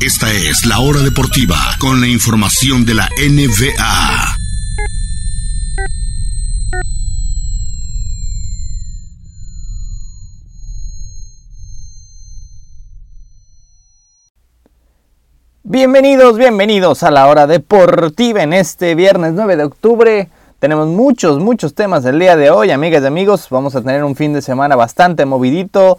Esta es la hora deportiva con la información de la NBA. Bienvenidos, bienvenidos a la hora deportiva en este viernes 9 de octubre. Tenemos muchos, muchos temas el día de hoy, amigas y amigos. Vamos a tener un fin de semana bastante movidito.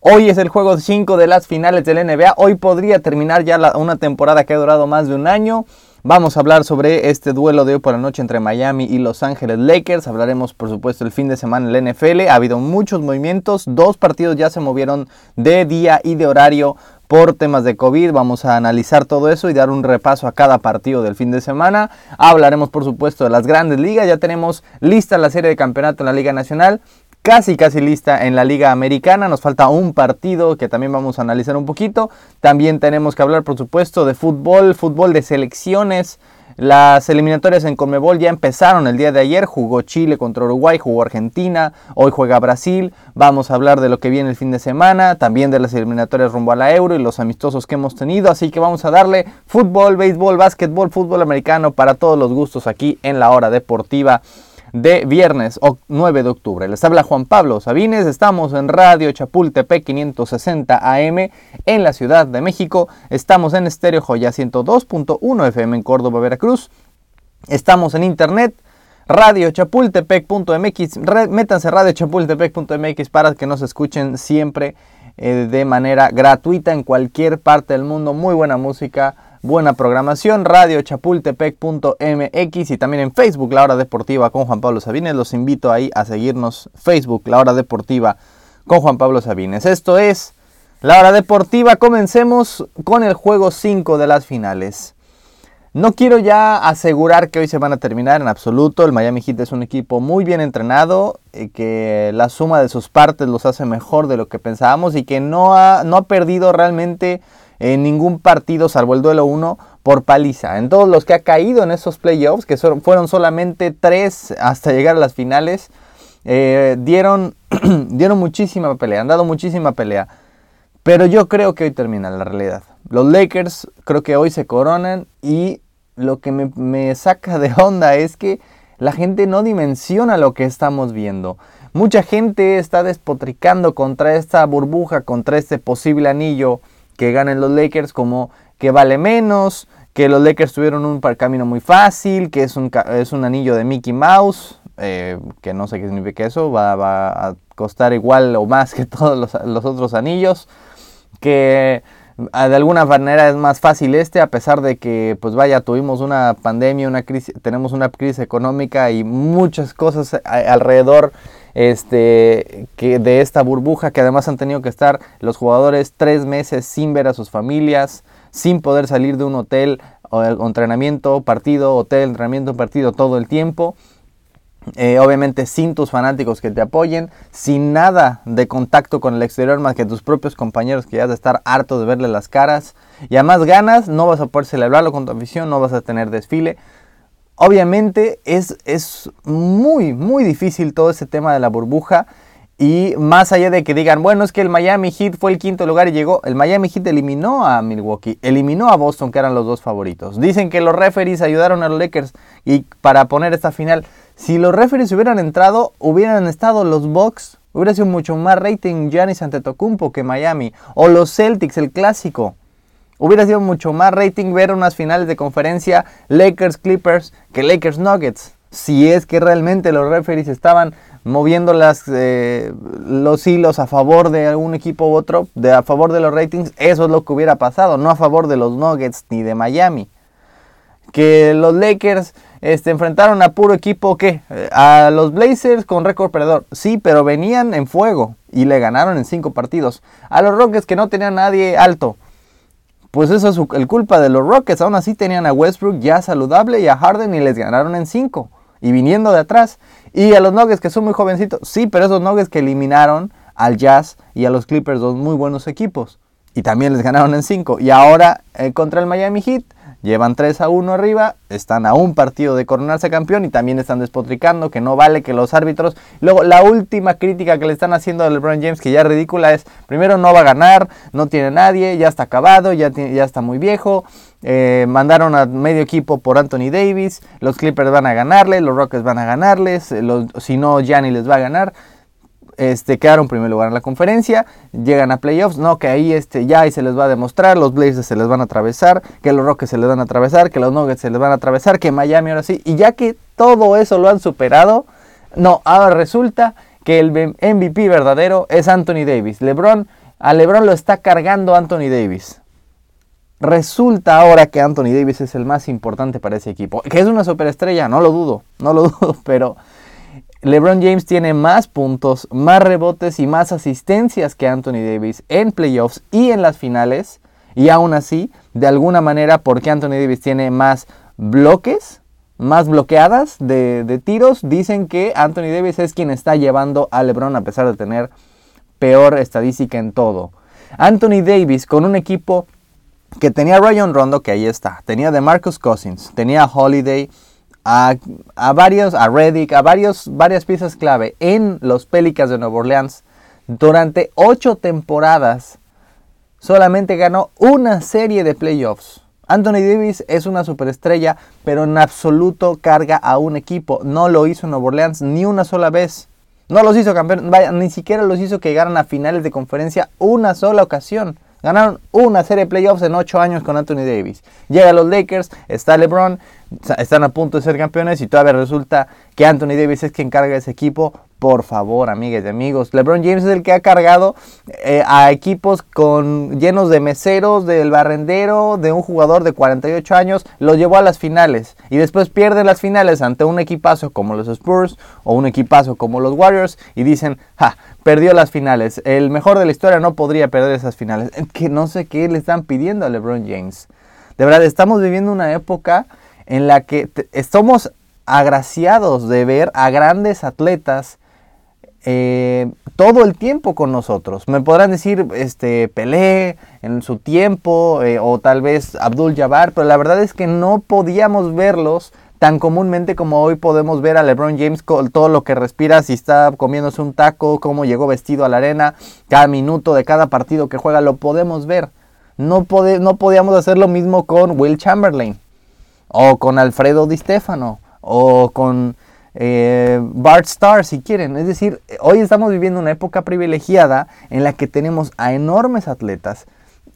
Hoy es el juego 5 de las finales del NBA. Hoy podría terminar ya una temporada que ha durado más de un año. Vamos a hablar sobre este duelo de hoy por la noche entre Miami y Los Ángeles Lakers. Hablaremos, por supuesto, el fin de semana en la NFL. Ha habido muchos movimientos. Dos partidos ya se movieron de día y de horario por temas de COVID. Vamos a analizar todo eso y dar un repaso a cada partido del fin de semana. Hablaremos, por supuesto, de las grandes ligas. Ya tenemos lista la serie de campeonato en la Liga Nacional casi casi lista en la Liga Americana. Nos falta un partido que también vamos a analizar un poquito. También tenemos que hablar, por supuesto, de fútbol, fútbol de selecciones. Las eliminatorias en Conmebol ya empezaron el día de ayer. Jugó Chile contra Uruguay, jugó Argentina, hoy juega Brasil. Vamos a hablar de lo que viene el fin de semana, también de las eliminatorias rumbo a la Euro y los amistosos que hemos tenido. Así que vamos a darle fútbol, béisbol, básquetbol, fútbol americano para todos los gustos aquí en la hora deportiva de viernes 9 de octubre. Les habla Juan Pablo Sabines, estamos en Radio Chapultepec 560 AM en la Ciudad de México, estamos en Estéreo Joya 102.1 FM en Córdoba, Veracruz, estamos en internet radiochapultepec.mx, métanse radiochapultepec.mx para que nos escuchen siempre eh, de manera gratuita en cualquier parte del mundo, muy buena música buena programación, radio chapultepec.mx y también en Facebook, La Hora Deportiva con Juan Pablo Sabines. Los invito ahí a seguirnos Facebook, La Hora Deportiva con Juan Pablo Sabines. Esto es La Hora Deportiva. Comencemos con el juego 5 de las finales. No quiero ya asegurar que hoy se van a terminar en absoluto. El Miami Heat es un equipo muy bien entrenado, eh, que la suma de sus partes los hace mejor de lo que pensábamos y que no ha, no ha perdido realmente en ningún partido, salvo el duelo 1, por paliza. En todos los que ha caído en esos playoffs, que fueron solamente tres hasta llegar a las finales, eh, dieron, dieron muchísima pelea, han dado muchísima pelea. Pero yo creo que hoy termina la realidad. Los Lakers creo que hoy se coronan y lo que me, me saca de onda es que la gente no dimensiona lo que estamos viendo. Mucha gente está despotricando contra esta burbuja, contra este posible anillo que ganen los Lakers como que vale menos, que los Lakers tuvieron un camino muy fácil, que es un, es un anillo de Mickey Mouse, eh, que no sé qué significa eso, va, a costar igual o más que todos los, otros anillos, que ah, de alguna manera es más fácil este, a pesar de que, pues vaya, tuvimos una pandemia, una crisis, tenemos una crisis económica y muchas cosas alrededor este, que de esta burbuja que además han tenido que estar los jugadores tres meses sin ver a sus familias, sin poder salir de un hotel o entrenamiento, partido, hotel, entrenamiento, partido todo el tiempo. Eh, obviamente sin tus fanáticos que te apoyen, sin nada de contacto con el exterior más que tus propios compañeros que ya has de estar harto de verle las caras y a más ganas no vas a poder celebrarlo con tu afición, no vas a tener desfile. Obviamente es, es muy, muy difícil todo ese tema de la burbuja. Y más allá de que digan, bueno, es que el Miami Heat fue el quinto lugar y llegó, el Miami Heat eliminó a Milwaukee, eliminó a Boston, que eran los dos favoritos. Dicen que los referees ayudaron a los Lakers y para poner esta final. Si los referees hubieran entrado, hubieran estado los Bucks, hubiera sido mucho más rating Giannis Antetokounmpo que Miami. O los Celtics, el clásico. Hubiera sido mucho más rating ver unas finales de conferencia Lakers Clippers que Lakers Nuggets. Si es que realmente los referees estaban moviendo las, eh, los hilos a favor de algún equipo u otro, de, a favor de los ratings, eso es lo que hubiera pasado, no a favor de los Nuggets ni de Miami. Que los Lakers este, enfrentaron a puro equipo, ¿qué? A los Blazers con récord perdedor. Sí, pero venían en fuego y le ganaron en cinco partidos. A los Rockets que no tenían nadie alto pues eso es el culpa de los Rockets. Aún así tenían a Westbrook ya saludable y a Harden y les ganaron en 5. Y viniendo de atrás. Y a los Nuggets que son muy jovencitos. Sí, pero esos Nuggets que eliminaron al Jazz y a los Clippers, dos muy buenos equipos. Y también les ganaron en 5. Y ahora eh, contra el Miami Heat Llevan 3 a 1 arriba, están a un partido de coronarse campeón y también están despotricando que no vale que los árbitros. Luego, la última crítica que le están haciendo a LeBron James, que ya es ridícula, es: primero, no va a ganar, no tiene nadie, ya está acabado, ya, está muy viejo. Eh, mandaron a medio equipo por Anthony Davis. Los Clippers van a ganarle, los Rockets van a ganarles. Los, si no, Gianni les va a ganar este, quedaron en primer lugar en la conferencia, llegan a playoffs, no, que ahí este, ya ahí se les va a demostrar, los Blazers se les van a atravesar, que los Rockets se les van a atravesar, que los Nuggets se les van a atravesar, que Miami ahora sí, y ya que todo eso lo han superado, no, ahora resulta que el MVP verdadero es Anthony Davis. LeBron, a LeBron lo está cargando Anthony Davis. Resulta ahora que Anthony Davis es el más importante para ese equipo. Que es una superestrella, no lo dudo, no lo dudo, pero LeBron James tiene más puntos, más rebotes y más asistencias que Anthony Davis en playoffs y en las finales. Y aún así, de alguna manera, porque Anthony Davis tiene más bloques, más bloqueadas de, tiros, dicen que Anthony Davis es quien está llevando a LeBron a pesar de tener peor estadística en todo. Anthony Davis con un equipo que tenía Ryan Rondo, que ahí está, tenía de Marcus Cousins, tenía Holiday, a, varios, a Reddick, a varios, varias piezas clave en los Pelicans de Nueva Orleans durante ocho temporadas. Solamente ganó una serie de playoffs. Anthony Davis es una superestrella, pero en absoluto carga a un equipo. No lo hizo Nueva Orleans ni una sola vez. No los hizo campeón, vaya, ni siquiera los hizo que llegaran a finales de conferencia una sola ocasión. Ganaron una serie de playoffs en ocho años con Anthony Davis. Llega a los Lakers, está LeBron, están a punto de ser campeones y todavía resulta que Anthony Davis es quien carga ese equipo. Por favor, amigas y amigos, LeBron James es el que ha cargado eh, a equipos con, llenos de meseros, del barrendero, de un jugador de 48 años, lo llevó a las finales y después pierde las finales ante un equipazo como los Spurs o un equipazo como los Warriors y dicen, ja, perdió las finales. El mejor de la historia no podría perder esas finales. Que no sé qué le están pidiendo a LeBron James. De verdad, estamos viviendo una época en la que estamos agraciados de ver a grandes atletas eh, todo el tiempo con nosotros. Me podrán decir este, Pelé en su tiempo eh, o tal vez Abdul Jabbar, pero la verdad es que no podíamos verlos tan comúnmente como hoy podemos ver a LeBron James con todo lo que respira, si está comiéndose un taco, cómo llegó vestido a la arena, cada minuto de cada partido que juega, lo podemos ver. No, no podíamos hacer lo mismo con Will Chamberlain o con Alfredo Di Stefano, o con eh, Bart Starr si quieren. Es decir, hoy estamos viviendo una época privilegiada en la que tenemos a enormes atletas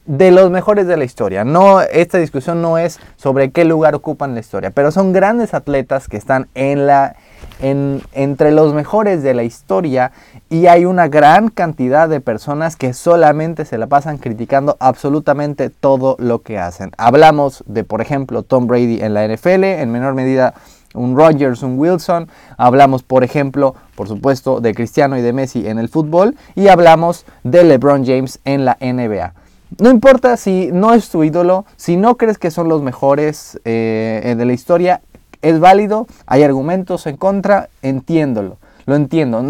de los mejores de la historia. No, esta discusión no es sobre qué lugar ocupan la historia, pero son grandes atletas que están en la, en, entre los mejores de la historia y hay una gran cantidad de personas que solamente se la pasan criticando absolutamente todo lo que hacen. Hablamos de, por ejemplo, Tom Brady en la NFL, en menor medida un Rodgers, un Wilson. Hablamos, por ejemplo, por supuesto, de Cristiano y de Messi en el fútbol. Y hablamos de LeBron James en la NBA. No importa si no es tu ídolo, si no crees que son los mejores eh, de la historia, es válido, hay argumentos en contra, entiéndolo, lo entiendo.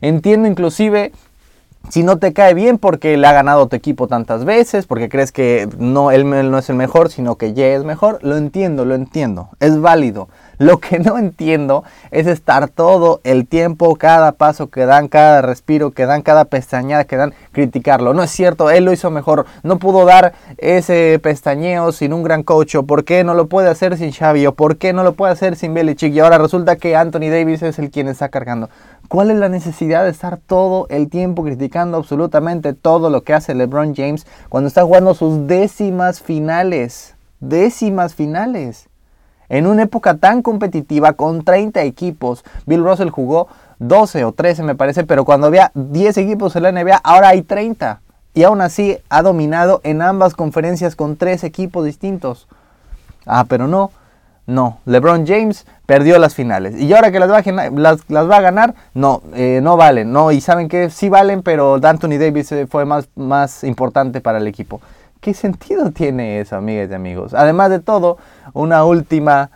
Entiendo inclusive si no te cae bien porque le ha ganado tu equipo tantas veces, porque crees que no, él no es el mejor, sino que ya es mejor, lo entiendo, lo entiendo, es válido. Lo que no entiendo es estar todo el tiempo, cada paso que dan, cada respiro que dan, cada pestañeada que dan, criticarlo. No es cierto, él lo hizo mejor. No pudo dar ese pestañeo sin un gran coach. ¿Por qué no lo puede hacer sin Xavi? ¿O por qué no lo puede hacer sin Belichick? Y ahora resulta que Anthony Davis es el quien está cargando. ¿Cuál es la necesidad de estar todo el tiempo criticando absolutamente todo lo que hace LeBron James cuando está jugando sus décimas finales? Décimas finales. En una época tan competitiva con 30 equipos, Bill Russell jugó 12 o 13 me parece, pero cuando había 10 equipos en la NBA, ahora hay 30. Y aún así ha dominado en ambas conferencias con tres equipos distintos. Ah, pero no, no. LeBron James perdió las finales. Y ahora que las va a, ganar, no, eh, no valen. No, y saben que sí valen, pero Anthony Davis eh, fue más, más importante para el equipo. ¿Qué sentido tiene eso, amigas y amigos? Además de todo, una última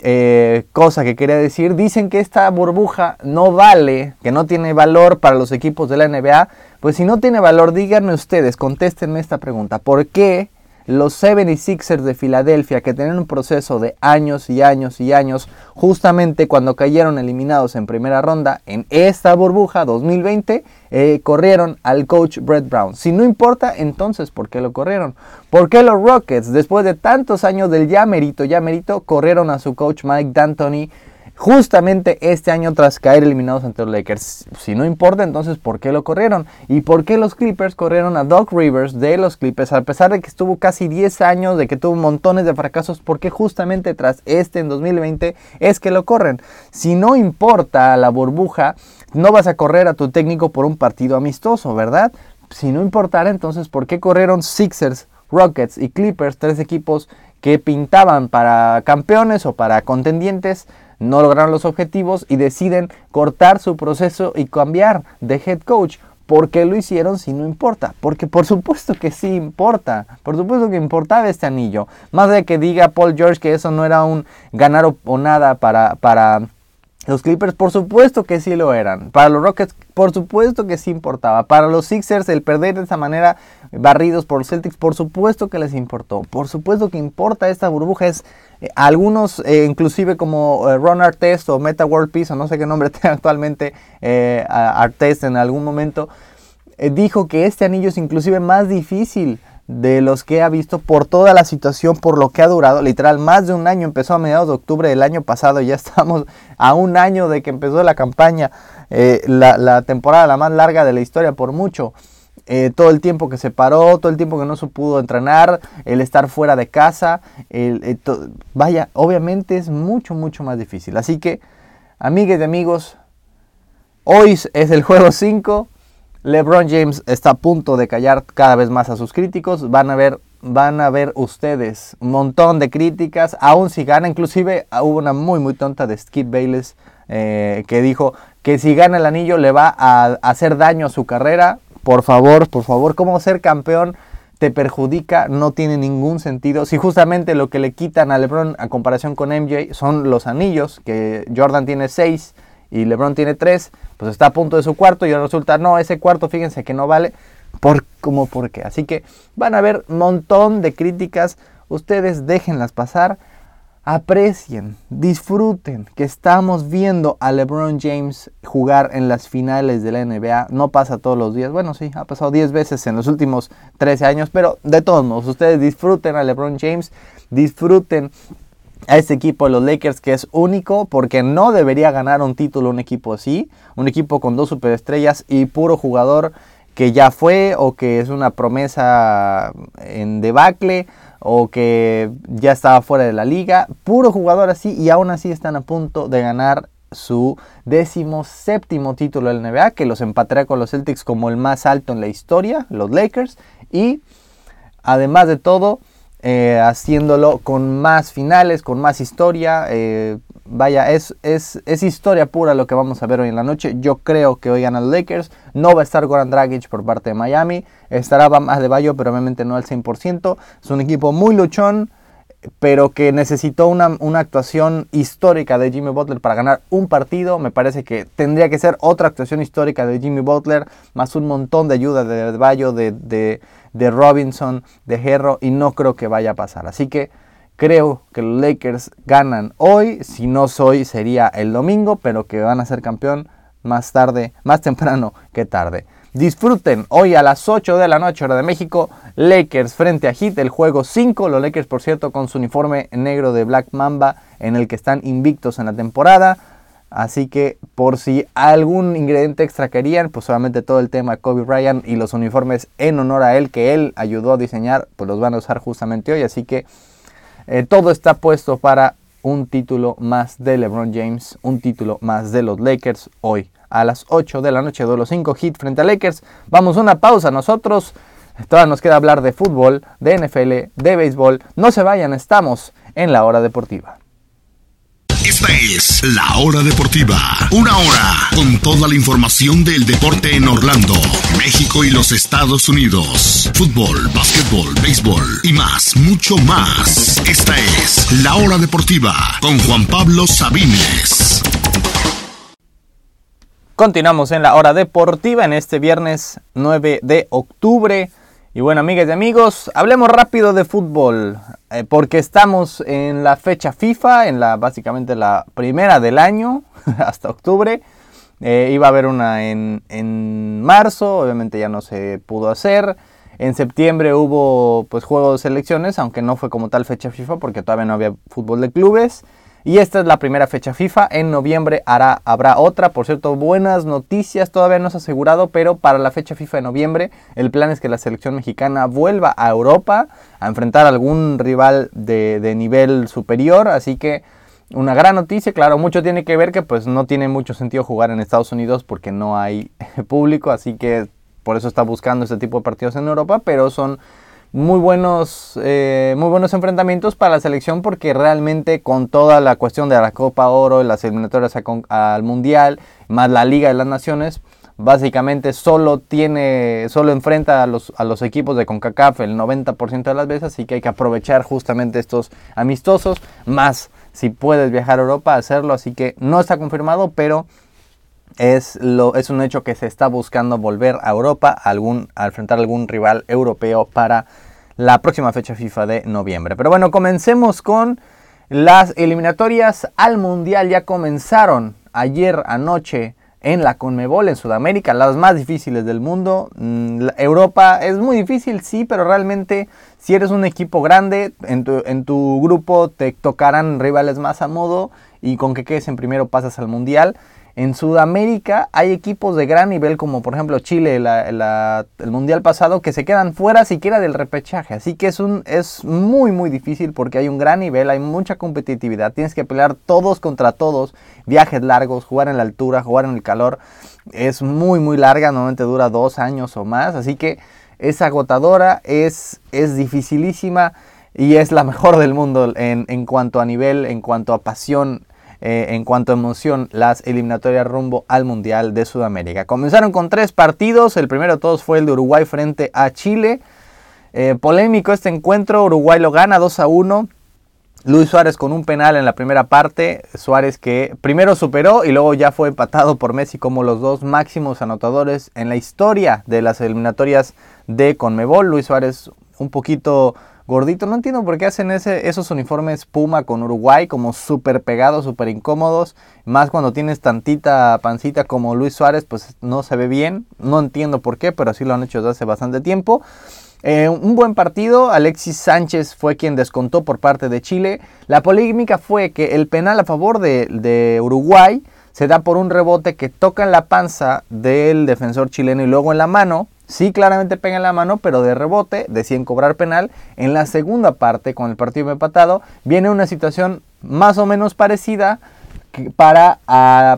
eh, cosa que quería decir. Dicen que esta burbuja no vale, que no tiene valor para los equipos de la NBA. Pues si no tiene valor, díganme ustedes, contéstenme esta pregunta. ¿Por qué los 76ers de Filadelfia, que tenían un proceso de años y años y años, justamente cuando cayeron eliminados en primera ronda en esta burbuja 2020, eh, corrieron al coach Brett Brown. Si no importa, entonces, ¿por qué lo corrieron? ¿Por qué los Rockets, después de tantos años del ya merito, ya merito, corrieron a su coach Mike D'Antoni? Justamente este año tras caer eliminados ante los Lakers. Si no importa, entonces ¿por qué lo corrieron? ¿Y por qué los Clippers corrieron a Doc Rivers de los Clippers? A pesar de que estuvo casi 10 años, de que tuvo montones de fracasos, ¿por qué justamente tras este en 2020 es que lo corren? Si no importa la burbuja, no vas a correr a tu técnico por un partido amistoso, ¿verdad? Si no importara, entonces ¿por qué corrieron Sixers, Rockets y Clippers, tres equipos que pintaban para campeones o para contendientes? No lograron los objetivos y deciden cortar su proceso y cambiar de head coach. ¿Por qué lo hicieron si no importa? Porque por supuesto que sí importa. Por supuesto que importaba este anillo. Más de que diga Paul George que eso no era un ganar o, nada para, para los Clippers, por supuesto que sí lo eran. Para los Rockets, por supuesto que sí importaba. Para los Sixers, el perder de esa manera barridos por los Celtics, por supuesto que les importó. Por supuesto que importa esta burbuja. Es algunos, eh, inclusive como eh, Ron Artest o Meta World Peace, o no sé qué nombre tenga actualmente Artest en algún momento, dijo que este anillo es inclusive más difícil de los que ha visto por toda la situación, por lo que ha durado, literal, más de un año, empezó a mediados de octubre del año pasado, ya estamos a un año de que empezó la campaña, eh, la, temporada la más larga de la historia por mucho. Eh, todo el tiempo que se paró, todo el tiempo que no se pudo entrenar, el estar fuera de casa, el, vaya, obviamente es mucho, mucho más difícil. Así que, amigas y amigos, hoy es el juego 5, LeBron James está a punto de callar cada vez más a sus críticos. Van a ver, van a ver ustedes un montón de críticas, aún si gana. Inclusive ah, hubo una muy muy tonta de Skip Bayless eh, que dijo que si gana el anillo le va a hacer daño a su carrera. Por favor, por favor, ¿cómo ser campeón? te perjudica, no tiene ningún sentido. Si justamente lo que le quitan a LeBron a comparación con MJ son los anillos, que Jordan tiene 6 y LeBron tiene 3, pues está a punto de su cuarto y resulta, no, ese cuarto fíjense que no vale, por, como por qué. Así que van a haber un montón de críticas, ustedes déjenlas pasar, aprecien, disfruten que estamos viendo a LeBron James jugar en las finales de la NBA, no pasa todos los días, bueno sí, ha pasado 10 veces en los últimos 13 años, pero de todos modos, ustedes disfruten a LeBron James, disfruten a este equipo los Lakers que es único porque no debería ganar un título un equipo así, un equipo con dos superestrellas y puro jugador que ya fue o que es una promesa en debacle o que ya estaba fuera de la liga, puro jugador así y aún así están a punto de ganar su décimo séptimo título del NBA que los empatará con los Celtics como el más alto en la historia, los Lakers y además de todo eh, haciéndolo con más finales, con más historia. Eh, vaya, es, es, es, historia pura lo que vamos a ver hoy en la noche. Yo creo que hoy ganan los Lakers. No va a estar Goran Dragic por parte de Miami. Estará más de Bayo, pero obviamente no al 100%. Es un equipo muy luchón pero que necesitó una, actuación histórica de Jimmy Butler para ganar un partido. Me parece que tendría que ser otra actuación histórica de Jimmy Butler, más un montón de ayuda de Bayo, de, de, Robinson, de Herro, y no creo que vaya a pasar. Así que creo que los Lakers ganan hoy, si no soy sería el domingo, pero que van a ser campeón más tarde, más temprano que tarde. Disfruten hoy a las 8 de la noche, hora de México, Lakers frente a Heat, el juego 5. Los Lakers, por cierto, con su uniforme negro de Black Mamba, en el que están invictos en la temporada. Así que por si algún ingrediente extra querían, pues solamente todo el tema Kobe Bryant y los uniformes en honor a él que él ayudó a diseñar, pues los van a usar justamente hoy. Así que eh, todo está puesto para un título más de LeBron James, un título más de los Lakers hoy a las 8 de la noche de los 5 hits frente a Lakers. Vamos a una pausa nosotros. Todavía nos queda hablar de fútbol, de NFL, de béisbol. No se vayan, estamos en la hora deportiva. Es la hora deportiva. Una hora con toda la información del deporte en Orlando, México y los Estados Unidos. Fútbol, básquetbol, béisbol y más, mucho más. Esta es la hora deportiva con Juan Pablo Sabines. Continuamos en la hora deportiva en este viernes 9 de octubre. Y bueno, amigas y amigos, hablemos rápido de fútbol, eh, porque estamos en la fecha FIFA, en la básicamente la primera del año, hasta octubre. Eh, iba a haber una en, en, marzo, obviamente ya no se pudo hacer. En septiembre hubo pues juegos de selecciones, aunque no fue como tal fecha FIFA porque todavía no había fútbol de clubes. Y esta es la primera fecha FIFA. En noviembre hará, habrá otra. Por cierto, buenas noticias. Todavía no ha asegurado, pero para la fecha FIFA de noviembre el plan es que la selección mexicana vuelva a Europa a enfrentar a algún rival de, nivel superior. Así que una gran noticia. Claro, mucho tiene que ver que pues no tiene mucho sentido jugar en Estados Unidos porque no hay público. Así que por eso está buscando este tipo de partidos en Europa. Pero son muy buenos, eh, muy buenos enfrentamientos para la selección porque realmente con toda la cuestión de la Copa Oro, las eliminatorias al Mundial, más la Liga de las Naciones, básicamente solo tiene, solo enfrenta a los, a los equipos de CONCACAF el 90% de las veces, así que hay que aprovechar justamente estos amistosos, más si puedes viajar a Europa, hacerlo, así que no está confirmado, pero es, lo, es un hecho que se está buscando volver a Europa algún, a enfrentar algún rival europeo para la próxima fecha FIFA de noviembre. Pero bueno, comencemos con las eliminatorias al Mundial. Ya comenzaron ayer anoche en la Conmebol en Sudamérica, las más difíciles del mundo. Mm, Europa es muy difícil, sí, pero realmente si eres un equipo grande, en tu, en tu grupo te tocarán rivales más a modo y con que quedes en primero pasas al Mundial. En Sudamérica hay equipos de gran nivel como por ejemplo Chile el mundial pasado que se quedan fuera siquiera del repechaje. Así que es, un, es muy muy difícil porque hay un gran nivel, hay mucha competitividad. Tienes que pelear todos contra todos, viajes largos, jugar en la altura, jugar en el calor. Es muy muy larga, normalmente dura dos años o más. Así que es agotadora, es, es dificilísima y es la mejor del mundo en, en cuanto a nivel, en cuanto a pasión eh, en cuanto a emoción las eliminatorias rumbo al Mundial de Sudamérica. Comenzaron con tres partidos, el primero de todos fue el de Uruguay frente a Chile. Eh, polémico este encuentro, Uruguay lo gana 2 a 1. Luis Suárez con un penal en la primera parte, Suárez que primero superó y luego ya fue empatado por Messi como los dos máximos anotadores en la historia de las eliminatorias de Conmebol. Luis Suárez un poquito gordito. No entiendo por qué hacen ese, esos uniformes Puma con Uruguay como súper pegados, súper incómodos. Más cuando tienes tantita pancita como Luis Suárez, pues no se ve bien. No entiendo por qué, pero así lo han hecho desde hace bastante tiempo. Eh, un buen partido, Alexis Sánchez fue quien descontó por parte de Chile. La polémica fue que el penal a favor de, de Uruguay se da por un rebote que toca en la panza del defensor chileno y luego en la mano. Sí, claramente pega en la mano, pero de rebote deciden cobrar penal. En la segunda parte, con el partido empatado, viene una situación más o menos parecida para,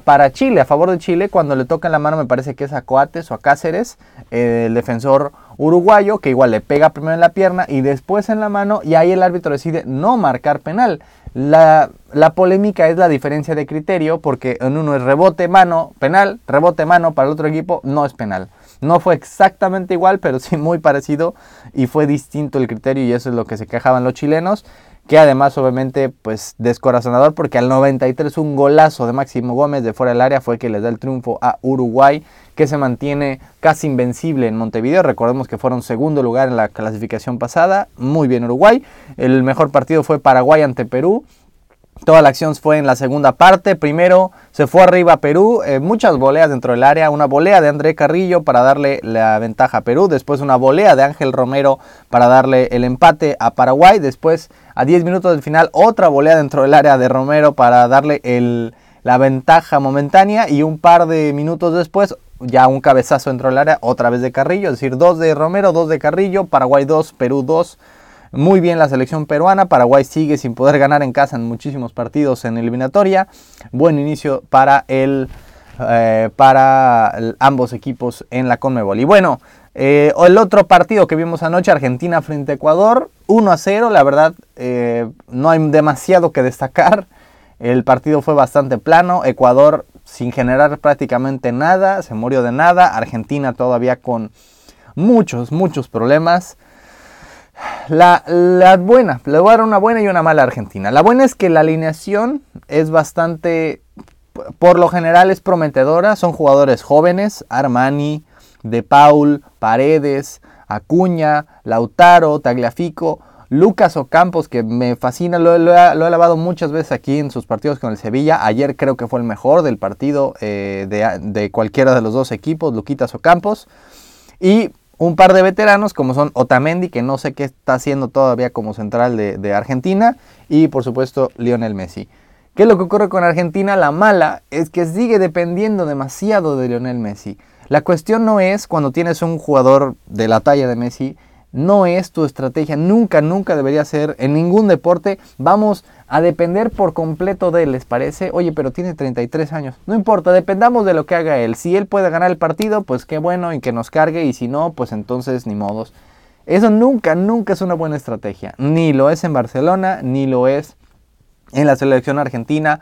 para Chile, a favor de Chile, cuando le toca en la mano, me parece que es a Coates o a Cáceres, el defensor uruguayo, que igual le pega primero en la pierna y después en la mano, y ahí el árbitro decide no marcar penal. La, la, polémica es la diferencia de criterio, porque en uno es rebote mano, penal, rebote mano, para el otro equipo no es penal. No fue exactamente igual, pero sí muy parecido y fue distinto el criterio y eso es lo que se quejaban los chilenos, que además obviamente pues descorazonador porque al 93 un golazo de Máximo Gómez de fuera del área fue que les da el triunfo a Uruguay, que se mantiene casi invencible en Montevideo. Recordemos que fueron segundo lugar en la clasificación pasada, muy bien Uruguay. El mejor partido fue Paraguay ante Perú Toda la acción fue en la segunda parte. Primero se fue arriba Perú, eh, muchas voleas dentro del área. Una volea de André Carrillo para darle la ventaja a Perú. Después una volea de Ángel Romero para darle el empate a Paraguay. Después, a 10 minutos del final, otra volea dentro del área de Romero para darle la ventaja momentánea. Y un par de minutos después, ya un cabezazo dentro del área, otra vez de Carrillo. Es decir, dos de Romero, dos de Carrillo. Paraguay 2, Perú 2 muy bien la selección peruana. Paraguay sigue sin poder ganar en casa en muchísimos partidos en eliminatoria. Buen inicio para, el, eh, para ambos equipos en la Conmebol. Y bueno, eh, el otro partido que vimos anoche, Argentina frente a Ecuador, 1 a 0. La verdad, eh, no hay demasiado que destacar. El partido fue bastante plano. Ecuador sin generar prácticamente nada, se murió de nada. Argentina todavía con muchos, muchos problemas. La, buena, le voy a dar una buena y una mala Argentina. La buena es que la alineación es bastante, por lo general es prometedora. Son jugadores jóvenes, Armani, De Paul, Paredes, Acuña, Lautaro, Tagliafico, Lucas Ocampos, que me fascina, lo, he alabado muchas veces aquí en sus partidos con el Sevilla. Ayer creo que fue el mejor del partido eh, de, cualquiera de los dos equipos, Luquitas Ocampos. Y un par de veteranos como son Otamendi, que no sé qué está haciendo todavía como central de, Argentina, y por supuesto Lionel Messi. ¿Qué es lo que ocurre con Argentina? La mala es que sigue dependiendo demasiado de Lionel Messi. La cuestión no es cuando tienes un jugador de la talla de Messi, no es tu estrategia, nunca, nunca debería ser en ningún deporte. Vamos a depender por completo de él, ¿les parece? Oye, pero tiene 33 años. No importa, dependamos de lo que haga él. Si él puede ganar el partido, pues qué bueno y que nos cargue. Y si no, pues entonces ni modos. Eso nunca, nunca es una buena estrategia. Ni lo es en Barcelona, ni lo es en la selección argentina.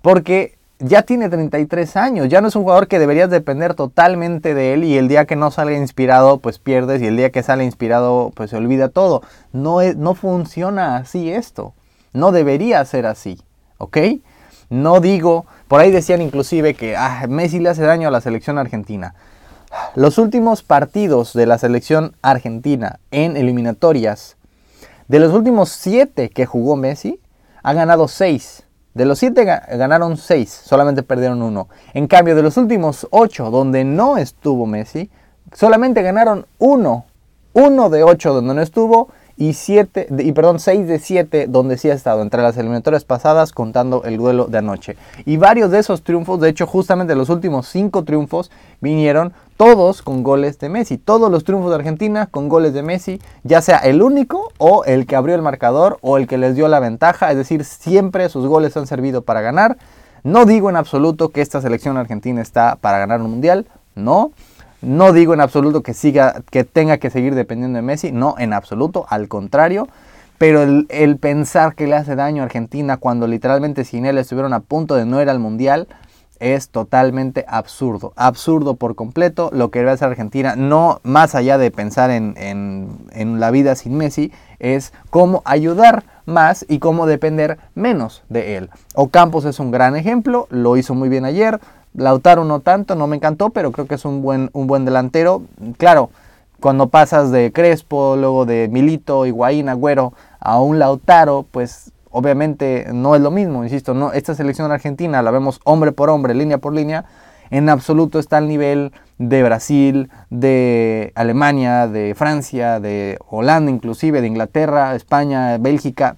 Porque ya tiene 33 años, ya no es un jugador que deberías depender totalmente de él y el día que no salga inspirado pues pierdes y el día que sale inspirado pues se olvida todo. No, es, no funciona así esto, no debería ser así, ¿ok? No digo, por ahí decían inclusive que ah, Messi le hace daño a la selección argentina. Los últimos partidos de la selección argentina en eliminatorias, de los últimos 7 que jugó Messi, ha ganado 6 de los 7 ganaron 6, solamente perdieron 1. En cambio, de los últimos 8 donde no estuvo Messi, solamente ganaron 1. 1 de 8 donde no estuvo y, siete, y perdón, 6 de 7 donde sí ha estado, entre las eliminatorias pasadas contando el duelo de anoche. Y varios de esos triunfos, de hecho justamente los últimos 5 triunfos vinieron todos con goles de Messi. Todos los triunfos de Argentina con goles de Messi, ya sea el único o el que abrió el marcador o el que les dio la ventaja, es decir, siempre sus goles han servido para ganar. No digo en absoluto que esta selección argentina está para ganar un mundial, no. No digo en absoluto que siga, que tenga que seguir dependiendo de Messi, no, en absoluto, al contrario. Pero el, pensar que le hace daño a Argentina cuando literalmente sin él estuvieron a punto de no ir al mundial es totalmente absurdo. Absurdo por completo lo que debe hacer Argentina, no más allá de pensar en, en la vida sin Messi, es cómo ayudar más y cómo depender menos de él. Ocampos es un gran ejemplo, lo hizo muy bien ayer, Lautaro no tanto, no me encantó, pero creo que es un buen, un buen delantero. Claro, cuando pasas de Crespo, luego de Milito, Higuaín, Agüero a un Lautaro, pues obviamente no es lo mismo, insisto, no, esta selección argentina la vemos hombre por hombre, línea por línea, en absoluto está al nivel de Brasil, de Alemania, de Francia, de Holanda inclusive, de Inglaterra, España, Bélgica.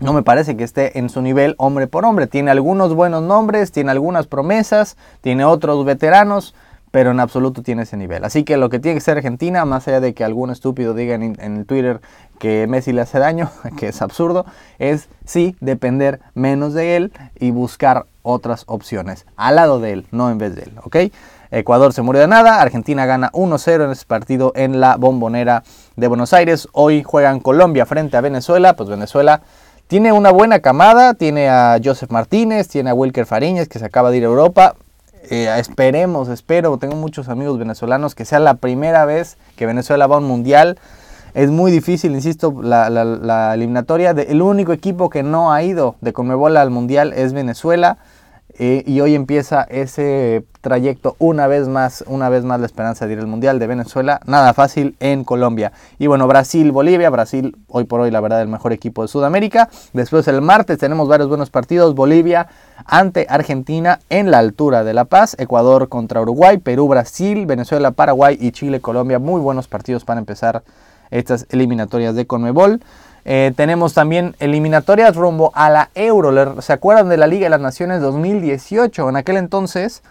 No me parece que esté en su nivel hombre por hombre. Tiene algunos buenos nombres, tiene algunas promesas, tiene otros veteranos, pero en absoluto tiene ese nivel. Así que lo que tiene que ser Argentina, más allá de que algún estúpido diga en, el Twitter que Messi le hace daño, que es absurdo, es sí depender menos de él y buscar otras opciones al lado de él, no en vez de él, ¿ok? Ecuador se murió de nada, Argentina gana 1-0 en ese partido en la bombonera de Buenos Aires. Hoy juegan Colombia frente a Venezuela, pues Venezuela tiene una buena camada, tiene a Joseph Martínez, tiene a Wilker Fariñez que se acaba de ir a Europa. Eh, esperemos, espero, tengo muchos amigos venezolanos que sea la primera vez que Venezuela va a un mundial. Es muy difícil, insisto, la, eliminatoria. el único equipo que no ha ido de Conmebol al mundial es Venezuela. Y hoy empieza ese trayecto una vez más, una vez más la esperanza de ir al Mundial de Venezuela. Nada fácil en Colombia. Y bueno, Brasil, Bolivia. Brasil hoy por hoy la verdad el mejor equipo de Sudamérica. Después el martes tenemos varios buenos partidos. Bolivia ante Argentina en la altura de La Paz. Ecuador contra Uruguay. Perú, Brasil, Venezuela, Paraguay y Chile, Colombia. Muy buenos partidos para empezar estas eliminatorias de Conmebol. Eh, tenemos también eliminatorias rumbo a la Euro. ¿Se acuerdan de la Liga de las Naciones 2018? En aquel entonces,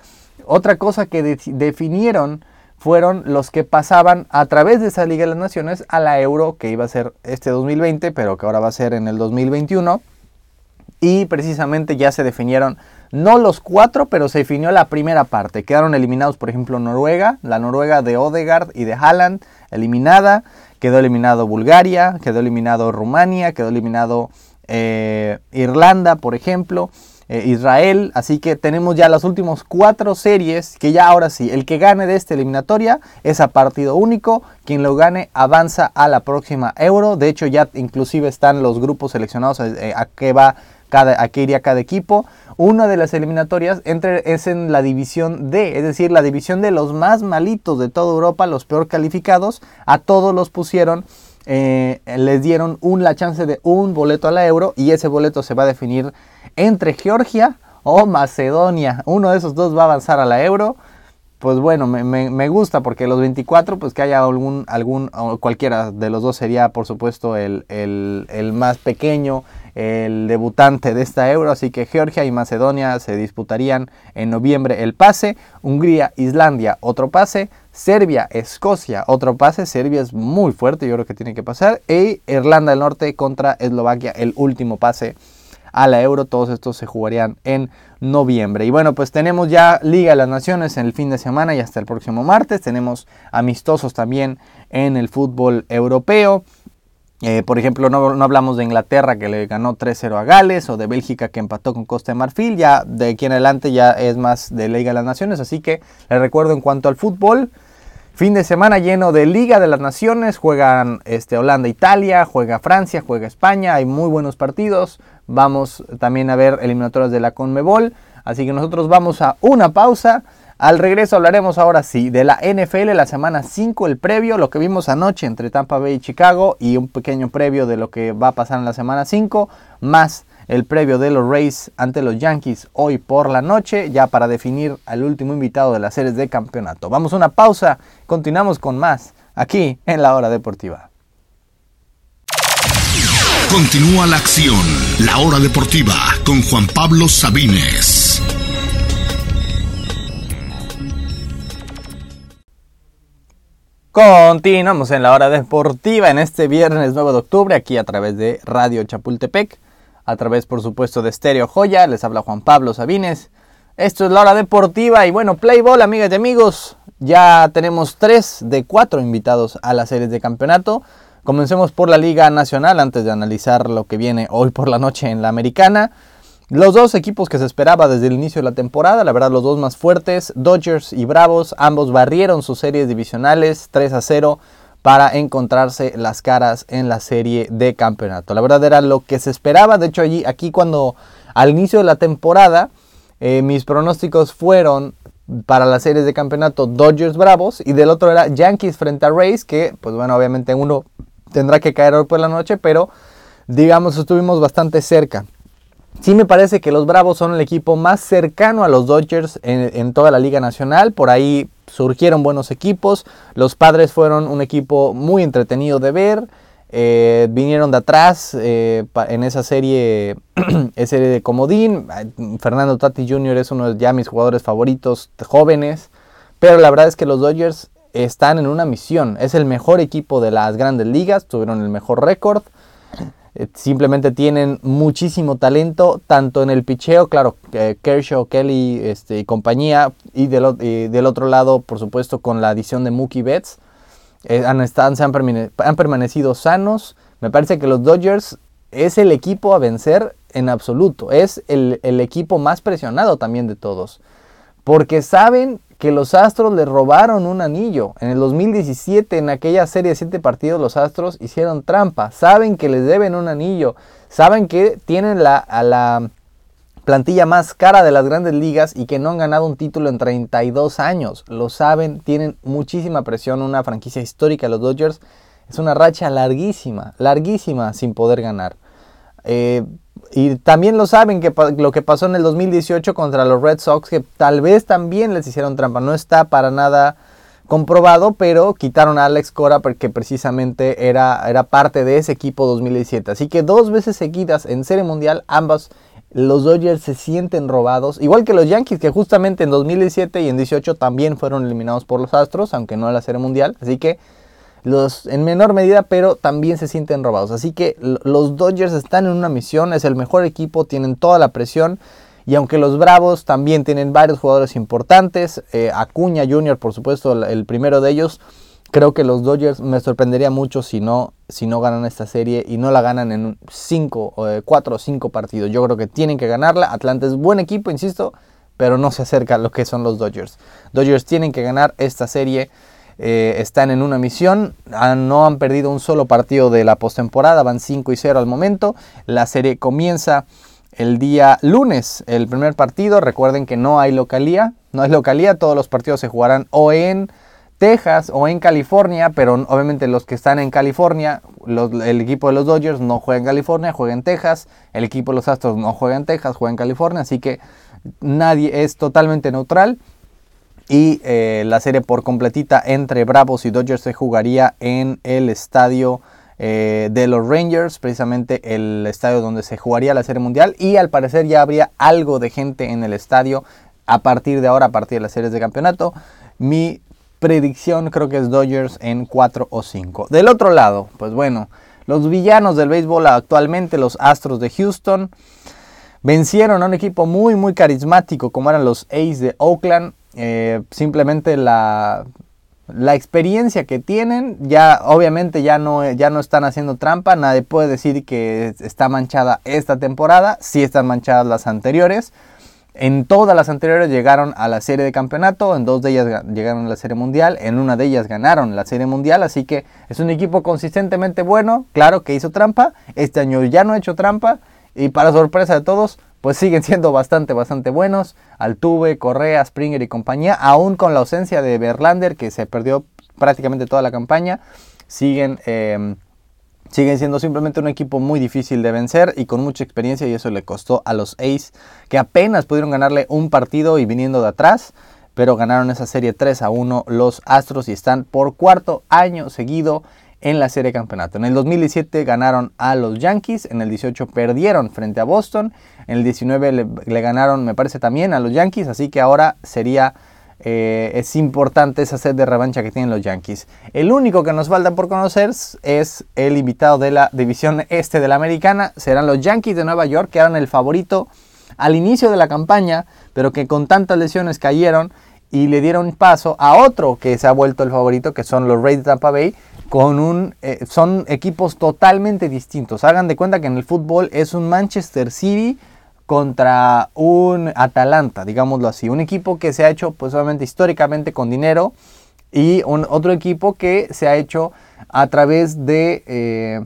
otra cosa que definieron fueron los que pasaban a través de esa Liga de las Naciones a la Euro, que iba a ser este 2020, pero que ahora va a ser en el 2021. Y precisamente ya se definieron, no los cuatro, pero se definió la primera parte. Quedaron eliminados, por ejemplo, Noruega, la Noruega de Odegaard y de Haaland, eliminada. Quedó eliminado Bulgaria, quedó eliminado Rumania, quedó eliminado eh, Irlanda, por ejemplo, eh, Israel. Así que tenemos ya las últimas cuatro series que ya ahora sí, el que gane de esta eliminatoria es a partido único. Quien lo gane avanza a la próxima Euro. De hecho ya inclusive están los grupos seleccionados eh, a, qué va cada, a qué iría cada equipo. Una de las eliminatorias entre, es en la división D, es decir, la división de los más malitos de toda Europa, los peor calificados. A todos los pusieron, eh, les dieron un, la chance de un boleto a la euro y ese boleto se va a definir entre Georgia o Macedonia. Uno de esos dos va a avanzar a la euro pues bueno, me, gusta porque los 24, pues que haya algún, algún cualquiera de los dos sería por supuesto el, el, más pequeño, el debutante de esta euro, así que Georgia y Macedonia se disputarían en noviembre el pase, Hungría, Islandia, otro pase, Serbia, Escocia, otro pase, Serbia es muy fuerte, yo creo que tiene que pasar, y Irlanda del Norte contra Eslovaquia, el último pase a la Euro. Todos estos se jugarían en noviembre. Y bueno, pues tenemos ya Liga de las Naciones en el fin de semana y hasta el próximo martes. Tenemos amistosos también en el fútbol europeo. Eh, por ejemplo, no, hablamos de Inglaterra que le ganó 3-0 a Gales o de Bélgica que empató con Costa de Marfil. Ya de aquí en adelante ya es más de Liga de las Naciones. Así que les recuerdo en cuanto al fútbol. Fin de semana lleno de Liga de las Naciones, juegan este, Holanda, Italia, juega Francia, juega España, hay muy buenos partidos. Vamos también a ver eliminatorias de la Conmebol, así que nosotros vamos a una pausa. Al regreso hablaremos ahora sí de la NFL, la semana 5, el previo, lo que vimos anoche entre Tampa Bay y Chicago y un pequeño previo de lo que va a pasar en la semana 5, más el previo de los Rays ante los Yankees hoy por la noche, ya para definir al último invitado de las series de campeonato. Vamos a una pausa, continuamos con más aquí en la hora deportiva. Continúa la acción, la hora deportiva con Juan Pablo Sabines. Continuamos en la hora deportiva en este viernes 9 de octubre aquí a través de Radio Chapultepec a través por supuesto de Stereo Joya. Les habla Juan Pablo Sabines. Esto es la hora deportiva y bueno, Playball, amigas y amigos. Ya tenemos tres de cuatro invitados a las series de campeonato. Comencemos por la Liga Nacional antes de analizar lo que viene hoy por la noche en la Americana. Los dos equipos que se esperaba desde el inicio de la temporada, la verdad los dos más fuertes, Dodgers y Bravos, ambos barrieron sus series divisionales 3 a 0 para encontrarse las caras en la serie de campeonato. La verdad era lo que se esperaba. De hecho, allí, aquí cuando al inicio de la temporada, eh, mis pronósticos fueron para las series de campeonato Dodgers Bravos y del otro era Yankees frente a Rays, que pues bueno, obviamente uno tendrá que caer hoy por la noche, pero digamos estuvimos bastante cerca. Sí me parece que los Bravos son el equipo más cercano a los Dodgers en, toda la Liga Nacional. Por ahí surgieron buenos equipos. Los Padres fueron un equipo muy entretenido de ver. Eh, vinieron de atrás eh, en esa serie, serie de comodín. Fernando Tati Jr. es uno de ya mis jugadores favoritos jóvenes. Pero la verdad es que los Dodgers están en una misión. Es el mejor equipo de las grandes ligas. Tuvieron el mejor récord. Eh, simplemente tienen muchísimo talento, tanto en el picheo, claro, Kershaw, Kelly este, y compañía, y del, del, otro lado, por supuesto, con la adición de Mookie Betts, eh, han, estado, han, permanecido sanos. Me parece que los Dodgers es el equipo a vencer en absoluto, es el, el equipo más presionado también de todos, porque saben que los Astros le robaron un anillo. En el 2017, en aquella serie de 7 partidos, los Astros hicieron trampa. Saben que les deben un anillo. Saben que tienen la, a la plantilla más cara de las grandes ligas y que no han ganado un título en 32 años. Lo saben, tienen muchísima presión. Una franquicia histórica, los Dodgers. Es una racha larguísima, larguísima sin poder ganar. Eh, y también lo saben que lo que pasó en el 2018 contra los Red Sox, que tal vez también les hicieron trampa. No está para nada comprobado, pero quitaron a Alex Cora porque precisamente era, era parte de ese equipo 2017. Así que dos veces seguidas en Serie Mundial, ambos los Dodgers se sienten robados. Igual que los Yankees, que justamente en 2017 y en 18 también fueron eliminados por los Astros, aunque no en la Serie Mundial. Así que los, en menor medida, pero también se sienten robados. Así que los Dodgers están en una misión, es el mejor equipo, tienen toda la presión. Y aunque los Bravos también tienen varios jugadores importantes, eh, Acuña Jr., por supuesto, el, primero de ellos, creo que los Dodgers me sorprendería mucho si no, si no ganan esta serie y no la ganan en 5, 4 o 5 partidos. Yo creo que tienen que ganarla. Atlanta es buen equipo, insisto, pero no se acerca a lo que son los Dodgers. Dodgers tienen que ganar esta serie. Eh, están en una misión, no han perdido un solo partido de la postemporada, van 5 y 0 al momento. La serie comienza el día lunes. El primer partido, recuerden que no hay localía, no hay localía, todos los partidos se jugarán o en Texas o en California, pero obviamente los que están en California, el equipo de los Dodgers no juega en California, juega en Texas, el equipo de los Astros no juega en Texas, juega en California, así que nadie es totalmente neutral. Y eh, la serie por completita entre Bravos y Dodgers se jugaría en el estadio eh, de los Rangers, precisamente el estadio donde se jugaría la serie mundial. Y al parecer ya habría algo de gente en el estadio a partir de ahora, a partir de las series de campeonato. Mi predicción creo que es Dodgers en 4 o 5. Del otro lado, pues bueno, los villanos del béisbol actualmente, los Astros de Houston, vencieron a un equipo muy, muy carismático como eran los A's de Oakland. Eh, simplemente la, la experiencia que tienen, ya obviamente ya no, ya no están haciendo trampa, nadie puede decir que está manchada esta temporada, sí están manchadas las anteriores. En todas las anteriores llegaron a la serie de campeonato, en dos de ellas llegaron a la serie mundial, en una de ellas ganaron la serie mundial, así que es un equipo consistentemente bueno, claro que hizo trampa, este año ya no ha hecho trampa y para sorpresa de todos, pues siguen siendo bastante, bastante buenos. Altuve, Correa, Springer y compañía, aún con la ausencia de Verlander, que se perdió prácticamente toda la campaña, siguen, em, siguen siendo simplemente un equipo muy difícil de vencer y con mucha experiencia y eso le costó a los A's, que apenas pudieron ganarle un partido y viniendo de atrás, pero ganaron esa serie 3 a 1 los Astros y están por cuarto año seguido en la serie de campeonato. En el 2017 ganaron a los Yankees, en el 18 perdieron frente a Boston, en el 19 le, ganaron, me parece, también a los Yankees, así que ahora sería, eh, es importante esa sed de revancha que tienen los Yankees. El único que nos falta por conocer es el invitado de la división este de la americana, serán los Yankees de Nueva York, que eran el favorito al inicio de la campaña, pero que con tantas lesiones cayeron y le dieron paso a otro que se ha vuelto el favorito, que son los Rays de Tampa Bay, con un, eh, son equipos totalmente distintos. Hagan de cuenta que en el fútbol es un Manchester City contra un Atalanta, digámoslo así. Un equipo que se ha hecho, pues obviamente históricamente con dinero y un, otro equipo que se ha hecho a través de, eh,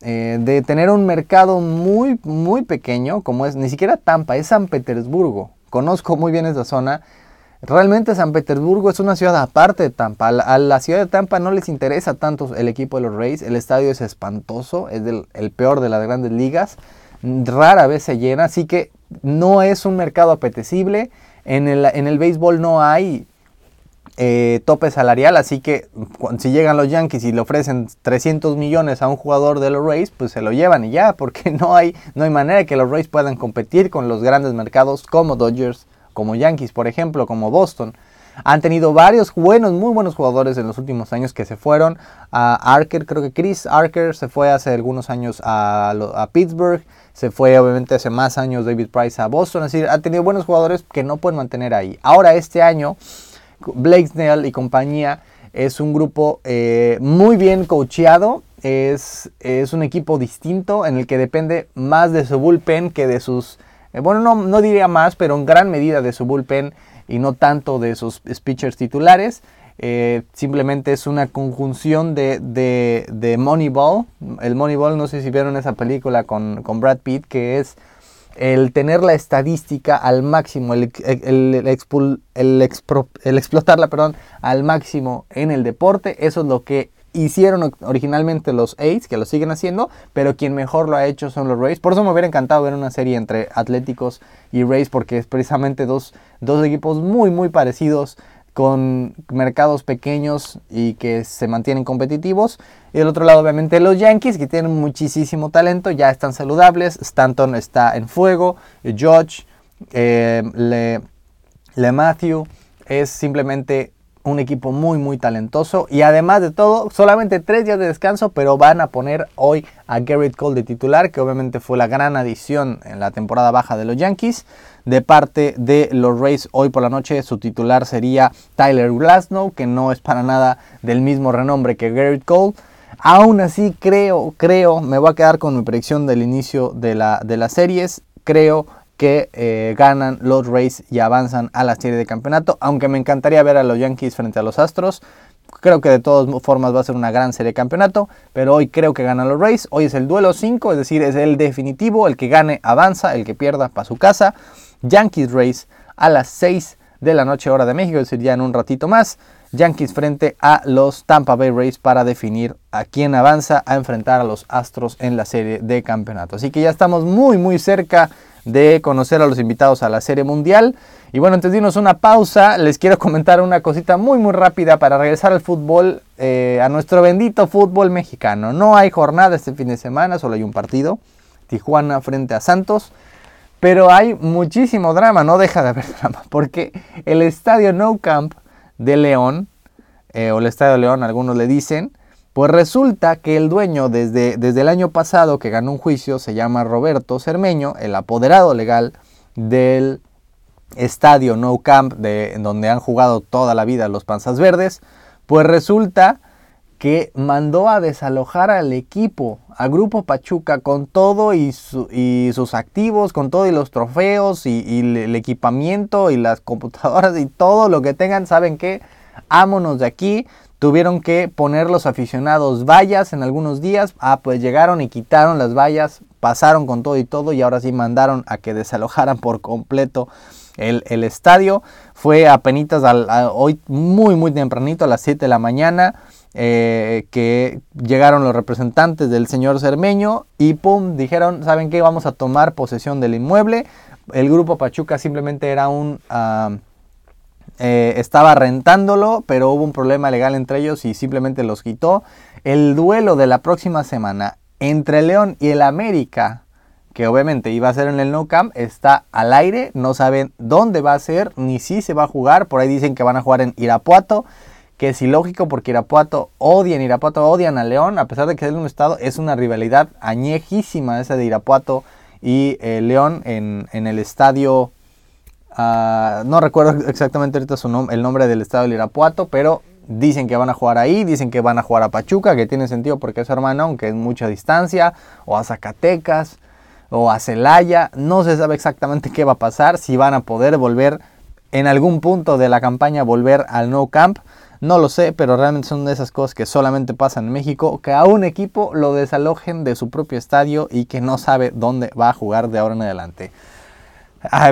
eh, de tener un mercado muy, muy pequeño, como es, ni siquiera Tampa, es San Petersburgo. Conozco muy bien esa zona Realmente San Petersburgo es una ciudad aparte de Tampa. A la, ciudad de Tampa no les interesa tanto el equipo de los Rays. El estadio es espantoso, es el peor de las grandes ligas. Rara vez se llena, así que no es un mercado apetecible. En el, en el béisbol no hay eh, tope salarial, así que si llegan los Yankees y le ofrecen 300 millones a un jugador de los Rays, pues se lo llevan y ya, porque no hay, no hay manera que los Rays puedan competir con los grandes mercados como Dodgers como Yankees, por ejemplo, como Boston. Han tenido varios buenos, muy buenos jugadores en los últimos años que se fueron. A Arker, creo que Chris Arker se fue hace algunos años a, Pittsburgh. Se fue obviamente hace más años David Price a Boston. Es decir, ha tenido buenos jugadores que no pueden mantener ahí. Ahora este año, Blake Snell y compañía es un grupo eh, muy bien coacheado. Es, es un equipo distinto en el que depende más de su bullpen que de sus eh, bueno, no, no, diría más, pero en gran medida de su bullpen y no tanto de sus pitchers titulares. Eh, simplemente es una conjunción de, de, Moneyball. El Moneyball, no sé si vieron esa película con, Brad Pitt, que es el tener la estadística al máximo, el, el, el explotarla perdón, al máximo en el deporte. Eso es lo que hicieron originalmente los A's, que lo siguen haciendo, pero quien mejor lo ha hecho son los Rays. Por eso me hubiera encantado ver una serie entre Atléticos y Rays, porque es precisamente dos, dos equipos muy, muy parecidos, con mercados pequeños y que se mantienen competitivos. Y del otro lado, obviamente, los Yankees, que tienen muchísimo talento, ya están saludables. Stanton está en fuego, George, eh, Le, Le Matthew, es simplemente un equipo muy muy talentoso. Y además de todo solamente tres días de descanso pero van a poner hoy a Garrett Cole de titular que obviamente fue la gran adición en la temporada baja de los Yankees de parte de los Rays. Hoy por la noche su titular sería Tyler Glasnow que no es para nada del mismo renombre que Garrett Cole. Aún así creo creo me voy a quedar con mi predicción del inicio de, la, de las series. Creo que eh, ganan los Rays y avanzan a la serie de campeonato. Aunque me encantaría ver a los Yankees frente a los Astros. Creo que de todas formas va a ser una gran serie de campeonato, pero hoy creo que ganan los Rays. Hoy es el duelo 5, es decir, es el definitivo, el que gane avanza, el que pierda para su casa. Yankees Rays a las 6 de la noche hora de México, es decir, ya en un ratito más. Yankees frente a los Tampa Bay Rays para definir a quién avanza a enfrentar a los Astros en la serie de campeonato. Así que ya estamos muy muy cerca de conocer a los invitados a la serie mundial. Y bueno, antes de irnos una pausa, les quiero comentar una cosita muy muy rápida para regresar al fútbol, eh, a nuestro bendito fútbol mexicano. No hay jornada este fin de semana, solo hay un partido. Tijuana frente a Santos. Pero hay muchísimo drama, no deja de haber drama, porque el estadio No Camp de León, eh, o el Estadio León, algunos le dicen, pues resulta que el dueño desde, desde el año pasado que ganó un juicio se llama Roberto Cermeño, el apoderado legal del estadio No Camp, de, donde han jugado toda la vida los Panzas Verdes, pues resulta que mandó a desalojar al equipo, a Grupo Pachuca, con todo y, sus activos, con todo y los trofeos y, el equipamiento y las computadoras y todo lo que tengan, ¿saben qué? Ámonos de aquí. Tuvieron que poner los aficionados vallas en algunos días. Ah, pues llegaron y quitaron las vallas, pasaron con todo y todo y ahora sí mandaron a que desalojaran por completo el, estadio. Fue apenas hoy muy muy tempranito a las 7 de la mañana. Eh, que llegaron los representantes del señor Cermeño y pum, dijeron, ¿saben qué? Vamos a tomar posesión del inmueble. El grupo Pachuca simplemente era un... Eh, estaba rentándolo, pero hubo un problema legal entre ellos y simplemente los quitó. El duelo de la próxima semana entre León y el América, que obviamente iba a ser en el No Camp, está al aire. No saben dónde va a ser ni si se va a jugar. Por ahí dicen que van a jugar en Irapuato que es ilógico porque Irapuato odian, Irapuato odian a León, a pesar de que es un estado, es una rivalidad añejísima esa de Irapuato y eh, León en, el estadio, ah, no recuerdo exactamente ahorita el nombre del estadio de Irapuato, pero dicen que van a jugar ahí, dicen que van a jugar a Pachuca, que tiene sentido porque es hermano, aunque es mucha distancia, o a Zacatecas, o a Celaya, no se sabe exactamente qué va a pasar, si van a poder volver en algún punto de la campaña, volver al No Camp. No lo sé, pero realmente son de esas cosas que solamente pasan en México, que a un equipo lo desalojen de su propio estadio y que no sabe dónde va a jugar de ahora en adelante.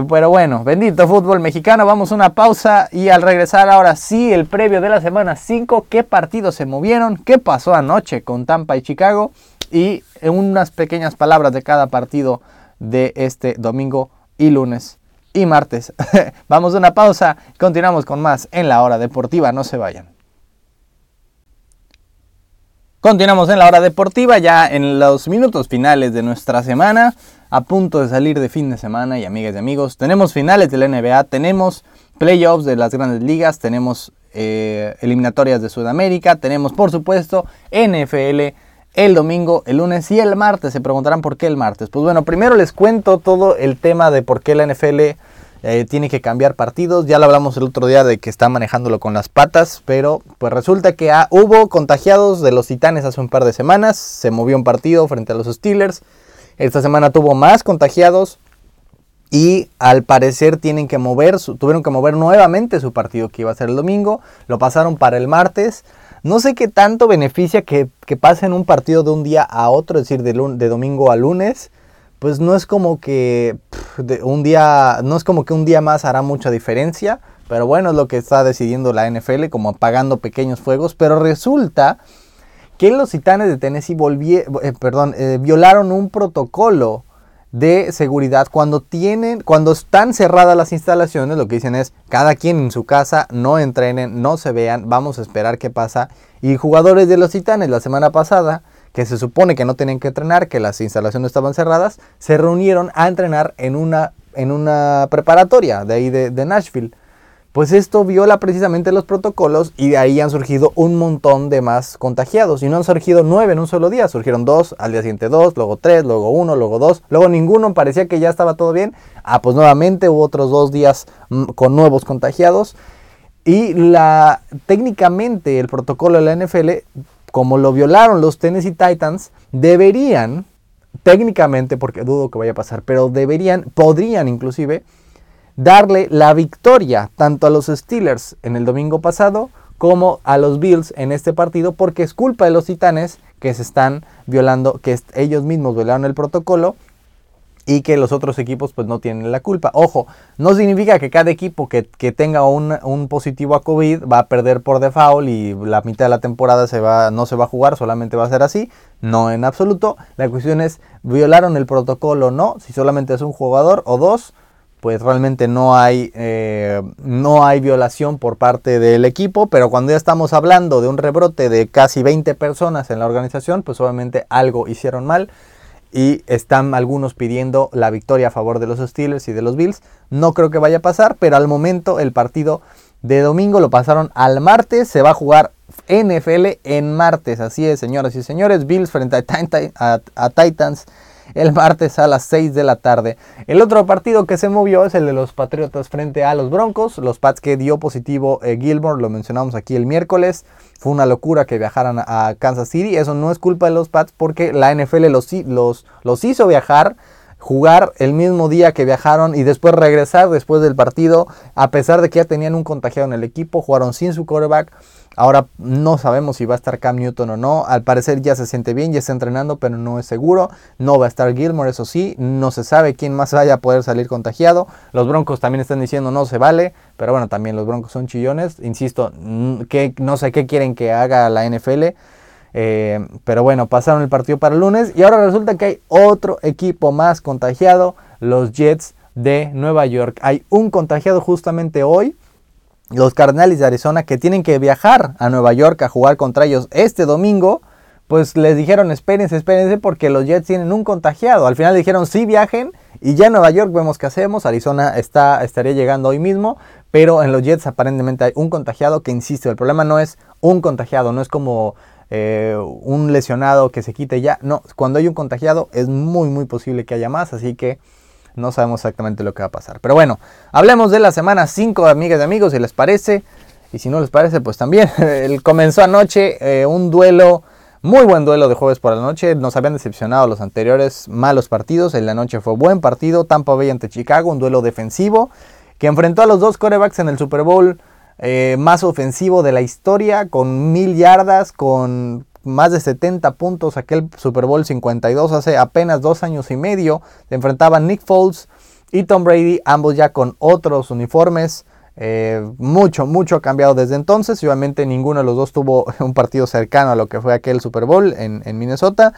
Pero bueno, bendito fútbol mexicano, vamos a una pausa y al regresar ahora sí el previo de la semana 5, qué partidos se movieron, qué pasó anoche con Tampa y Chicago y unas pequeñas palabras de cada partido de este domingo y lunes y martes. Vamos a una pausa, continuamos con más en la hora deportiva, no se vayan. Continuamos en la hora deportiva, ya en los minutos finales de nuestra semana, a punto de salir de fin de semana y amigas y amigos, tenemos finales de la NBA, tenemos playoffs de las grandes ligas, tenemos eh, eliminatorias de Sudamérica, tenemos por supuesto NFL el domingo, el lunes y el martes. Se preguntarán por qué el martes. Pues bueno, primero les cuento todo el tema de por qué la NFL eh, tiene que cambiar partidos. Ya lo hablamos el otro día de que está manejándolo con las patas, pero pues resulta que ah, hubo contagiados de los Titanes hace un par de semanas. Se movió un partido frente a los Steelers. Esta semana tuvo más contagiados y al parecer tienen que mover, tuvieron que mover nuevamente su partido que iba a ser el domingo. Lo pasaron para el martes. No sé qué tanto beneficia que, que pasen un partido de un día a otro, es decir, de, de domingo a lunes. Pues no es como que un día, no es como que un día más hará mucha diferencia, pero bueno, es lo que está decidiendo la NFL, como apagando pequeños fuegos. Pero resulta que los titanes de Tennessee eh, eh, violaron un protocolo de seguridad cuando tienen, cuando están cerradas las instalaciones, lo que dicen es cada quien en su casa, no entrenen, no se vean, vamos a esperar qué pasa. Y jugadores de los Titanes la semana pasada, que se supone que no tenían que entrenar, que las instalaciones estaban cerradas, se reunieron a entrenar en una, en una preparatoria de ahí de Nashville. Pues esto viola precisamente los protocolos y de ahí han surgido un montón de más contagiados. Y no han surgido nueve en un solo día, surgieron dos, al día siguiente dos, luego tres, luego uno, luego dos, luego ninguno, parecía que ya estaba todo bien. Ah, pues nuevamente hubo otros dos días mm, con nuevos contagiados. Y la, técnicamente el protocolo de la NFL, como lo violaron los Tennessee Titans, deberían, técnicamente, porque dudo que vaya a pasar, pero deberían, podrían inclusive, darle la victoria tanto a los Steelers en el domingo pasado como a los Bills en este partido porque es culpa de los Titanes que se están violando, que ellos mismos violaron el protocolo y que los otros equipos pues no tienen la culpa. Ojo, no significa que cada equipo que, tenga un, positivo a COVID va a perder por default y la mitad de la temporada se va, no se va a jugar, solamente va a ser así. No en absoluto. La cuestión es, ¿violaron el protocolo o no? Si solamente es un jugador o dos, pues realmente no hay, eh, no hay violación por parte del equipo, pero cuando ya estamos hablando de un rebrote de casi 20 personas en la organización, pues obviamente algo hicieron mal y están algunos pidiendo la victoria a favor de los Steelers y de los Bills. No creo que vaya a pasar, pero al momento el partido de domingo lo pasaron al martes. Se va a jugar NFL en martes. Así es, señoras y señores. Bills frente a, Titans el martes a las 6 de la tarde. El otro partido que se movió es el de los Patriotas frente a los Broncos. Los Pats que dio positivo eh, Gilmore, lo mencionamos aquí el miércoles. Fue una locura que viajaran a Kansas City. Eso no es culpa de los Pats porque la NFL los, los, los hizo viajar jugar el mismo día que viajaron y después regresar después del partido, a pesar de que ya tenían un contagiado en el equipo, jugaron sin su quarterback. Ahora no sabemos si va a estar Cam Newton o no. Al parecer ya se siente bien, ya está entrenando, pero no es seguro. No va a estar Gilmore, eso sí. No se sabe quién más vaya a poder salir contagiado. Los Broncos también están diciendo no se vale. Pero bueno, también los Broncos son chillones. Insisto, que no sé qué quieren que haga la NFL. Eh, pero bueno, pasaron el partido para el lunes. Y ahora resulta que hay otro equipo más contagiado. Los Jets de Nueva York. Hay un contagiado justamente hoy los Cardenales de Arizona que tienen que viajar a Nueva York a jugar contra ellos este domingo, pues les dijeron espérense, espérense porque los Jets tienen un contagiado. Al final dijeron sí viajen y ya en Nueva York vemos qué hacemos. Arizona está, estaría llegando hoy mismo, pero en los Jets aparentemente hay un contagiado que insisto, el problema no es un contagiado, no es como eh, un lesionado que se quite ya. No, cuando hay un contagiado es muy muy posible que haya más, así que no sabemos exactamente lo que va a pasar. Pero bueno, hablemos de la semana 5, amigas y amigos, si les parece. Y si no les parece, pues también. El comenzó anoche eh, un duelo, muy buen duelo de jueves por la noche. Nos habían decepcionado los anteriores malos partidos. En la noche fue buen partido. Tampa Bay ante Chicago, un duelo defensivo que enfrentó a los dos corebacks en el Super Bowl eh, más ofensivo de la historia, con mil yardas, con más de 70 puntos aquel Super Bowl 52 hace apenas dos años y medio. Se enfrentaban Nick Foles y Tom Brady, ambos ya con otros uniformes. Eh, mucho, mucho ha cambiado desde entonces. obviamente ninguno de los dos tuvo un partido cercano a lo que fue aquel Super Bowl en Minnesota.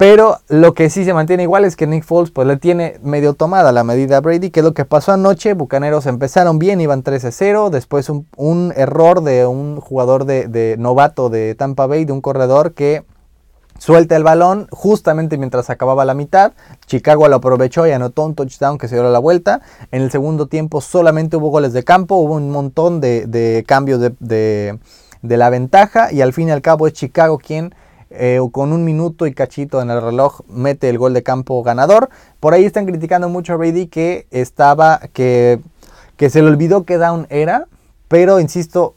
Pero lo que sí se mantiene igual es que Nick Foles pues le tiene medio tomada la medida a Brady, que es lo que pasó anoche. Bucaneros empezaron bien, iban 13-0. Después un, error de un jugador de, novato de Tampa Bay, de un corredor que suelta el balón justamente mientras acababa la mitad. Chicago lo aprovechó y anotó un touchdown que se dio la vuelta. En el segundo tiempo solamente hubo goles de campo, hubo un montón de, cambios de, de la ventaja y al fin y al cabo es Chicago quien eh, con un minuto y cachito en el reloj mete el gol de campo ganador. Por ahí están criticando mucho a Brady que estaba, que, que se le olvidó que Down era, pero insisto,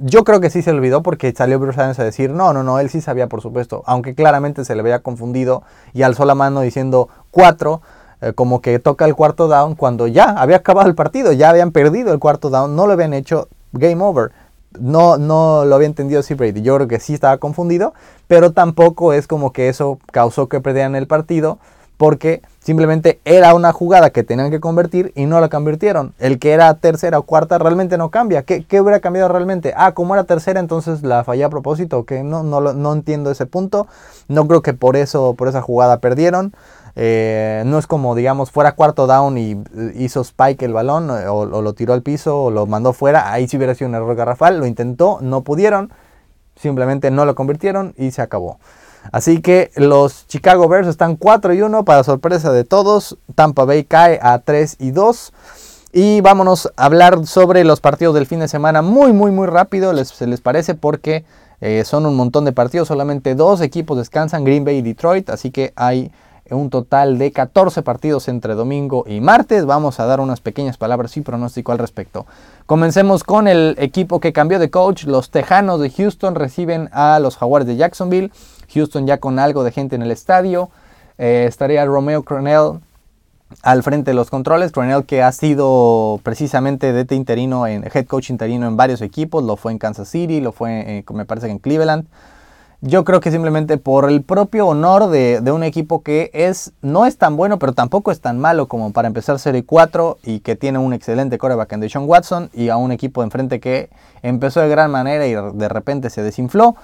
yo creo que sí se le olvidó porque salió Bruce Arians a decir, no, no, no, él sí sabía por supuesto, aunque claramente se le había confundido y alzó la mano diciendo cuatro, eh, como que toca el cuarto down cuando ya había acabado el partido, ya habían perdido el cuarto down, no lo habían hecho game over no, no lo había entendido así Brady. Yo creo que sí estaba confundido, pero tampoco es como que eso causó que perdieran el partido, porque simplemente era una jugada que tenían que convertir y no la convirtieron. El que era tercera o cuarta realmente no cambia. ¿Qué, hubiera cambiado realmente? Ah, como era tercera, entonces la fallé a propósito. Que no, no, no entiendo ese punto. No creo que por eso, por esa jugada perdieron. Eh, no es como, digamos, fuera cuarto down y hizo spike el balón eh, o, lo tiró al piso o lo mandó fuera. Ahí sí hubiera sido un error garrafal. Lo intentó, no pudieron. Simplemente no lo convirtieron y se acabó. Así que los Chicago Bears están 4 y 1 para sorpresa de todos. Tampa Bay cae a 3 y 2. Y vámonos a hablar sobre los partidos del fin de semana muy, muy, muy rápido. Les, se les parece porque eh, son un montón de partidos. Solamente dos equipos descansan, Green Bay y Detroit. Así que hay un total de 14 partidos entre domingo y martes. Vamos a dar unas pequeñas palabras y pronóstico al respecto. Comencemos con el equipo que cambió de coach. Los Tejanos de Houston reciben a los Jaguars de Jacksonville. Houston ya con algo de gente en el estadio. Eh, estaría Romeo Cornell al frente de los controles. Cronell que ha sido precisamente de interino, en, head coach interino en varios equipos. Lo fue en Kansas City, lo fue, me parece que en Cleveland. Yo creo que simplemente por el propio honor de, un equipo que es no es tan bueno, pero tampoco es tan malo como para empezar Serie 4 y que tiene un excelente coreback en Deshaun Watson y a un equipo de enfrente que empezó de gran manera y de repente se desinfló.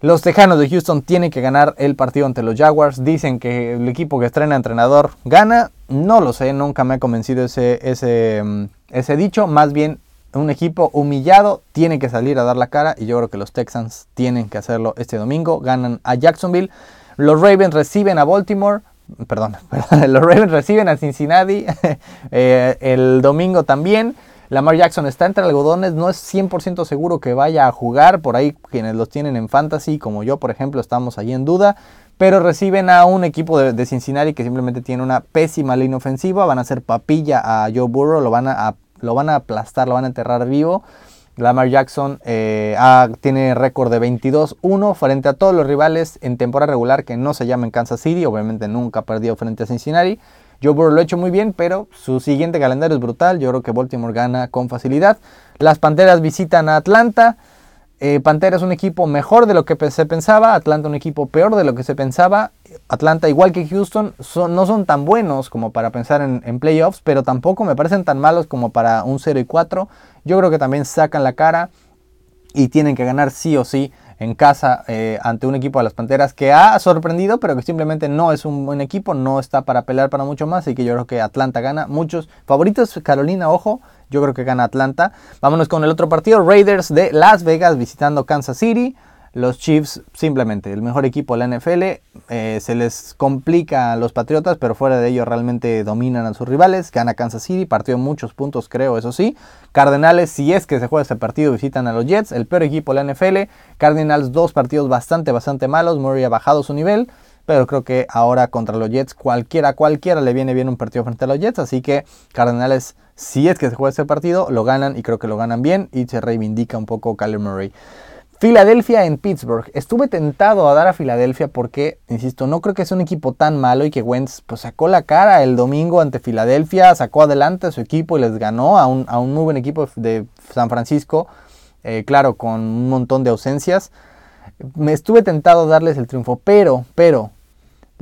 Los Tejanos de Houston tienen que ganar el partido ante los Jaguars. Dicen que el equipo que estrena entrenador gana. No lo sé, nunca me ha convencido ese, ese, mm, ese dicho. Más bien un equipo humillado tiene que salir a dar la cara y yo creo que los Texans tienen que hacerlo este domingo. Ganan a Jacksonville. Los Ravens reciben a Baltimore. Perdón, los Ravens reciben a Cincinnati eh, el domingo también. Lamar Jackson está entre algodones, no es 100% seguro que vaya a jugar. Por ahí quienes los tienen en fantasy, como yo por ejemplo, estamos ahí en duda. Pero reciben a un equipo de Cincinnati que simplemente tiene una pésima línea ofensiva. Van a hacer papilla a Joe Burrow, lo van a lo van a aplastar, lo van a enterrar vivo. Lamar Jackson eh, tiene récord de 22-1 frente a todos los rivales en temporada regular que no se llaman Kansas City. Obviamente nunca ha perdido frente a Cincinnati. Joe Burrow lo ha hecho muy bien, pero su siguiente calendario es brutal. Yo creo que Baltimore gana con facilidad. Las Panteras visitan a Atlanta. Eh, Pantera es un equipo mejor de lo que se pensaba, Atlanta un equipo peor de lo que se pensaba. Atlanta, igual que Houston, no son tan buenos como para pensar en, playoffs, pero tampoco me parecen tan malos como para un 0 y 4. Yo creo que también sacan la cara y tienen que ganar sí o sí en casa eh, ante un equipo de las Panteras que ha sorprendido, pero que simplemente no es un buen equipo, no está para pelear para mucho más, y que yo creo que Atlanta gana. Muchos favoritos, Carolina, ojo, yo creo que gana Atlanta. Vámonos con el otro partido, Raiders de Las Vegas visitando Kansas City. Los Chiefs simplemente el mejor equipo de la NFL. Eh, se les complica a los Patriotas, pero fuera de ello realmente dominan a sus rivales. Gana Kansas City, partió muchos puntos creo, eso sí. Cardenales, si es que se juega ese partido, visitan a los Jets, el peor equipo de la NFL. Cardinals, dos partidos bastante, bastante malos. Murray ha bajado su nivel pero creo que ahora contra los Jets cualquiera, cualquiera le viene bien un partido frente a los Jets, así que Cardenales, si es que se juega ese partido, lo ganan y creo que lo ganan bien y se reivindica un poco Kyler Murray. Filadelfia en Pittsburgh. Estuve tentado a dar a Filadelfia porque, insisto, no creo que sea un equipo tan malo y que Wentz pues, sacó la cara el domingo ante Filadelfia, sacó adelante a su equipo y les ganó a un, muy buen equipo de San Francisco, eh, claro, con un montón de ausencias me estuve tentado a darles el triunfo, pero, pero,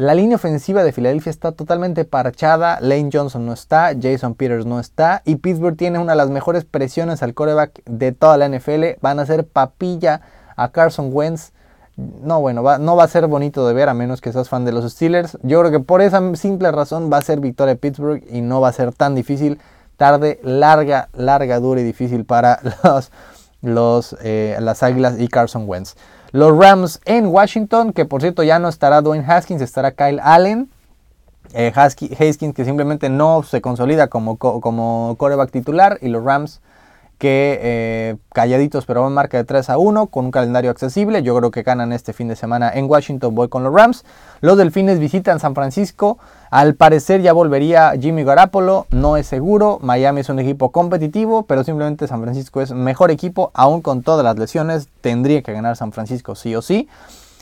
la línea ofensiva de Filadelfia está totalmente parchada, Lane Johnson no está, Jason Peters no está y Pittsburgh tiene una de las mejores presiones al coreback de toda la NFL, van a hacer papilla a Carson Wentz. No, bueno, no va a ser bonito de ver a menos que seas fan de los Steelers. Yo creo que por esa simple razón va a ser victoria de Pittsburgh y no va a ser tan difícil. Tarde, larga, larga, dura y difícil para los, los, eh, las Águilas y Carson Wentz. Los Rams en Washington, que por cierto ya no estará Dwayne Haskins, estará Kyle Allen. Eh, Haskins que simplemente no se consolida como, como coreback titular y los Rams que eh, calladitos pero van marca de 3 a 1 con un calendario accesible. Yo creo que ganan este fin de semana en Washington. Voy con los Rams. Los Delfines visitan San Francisco. Al parecer ya volvería Jimmy Garapolo. No es seguro. Miami es un equipo competitivo, pero simplemente San Francisco es mejor equipo. Aún con todas las lesiones, tendría que ganar San Francisco sí o sí.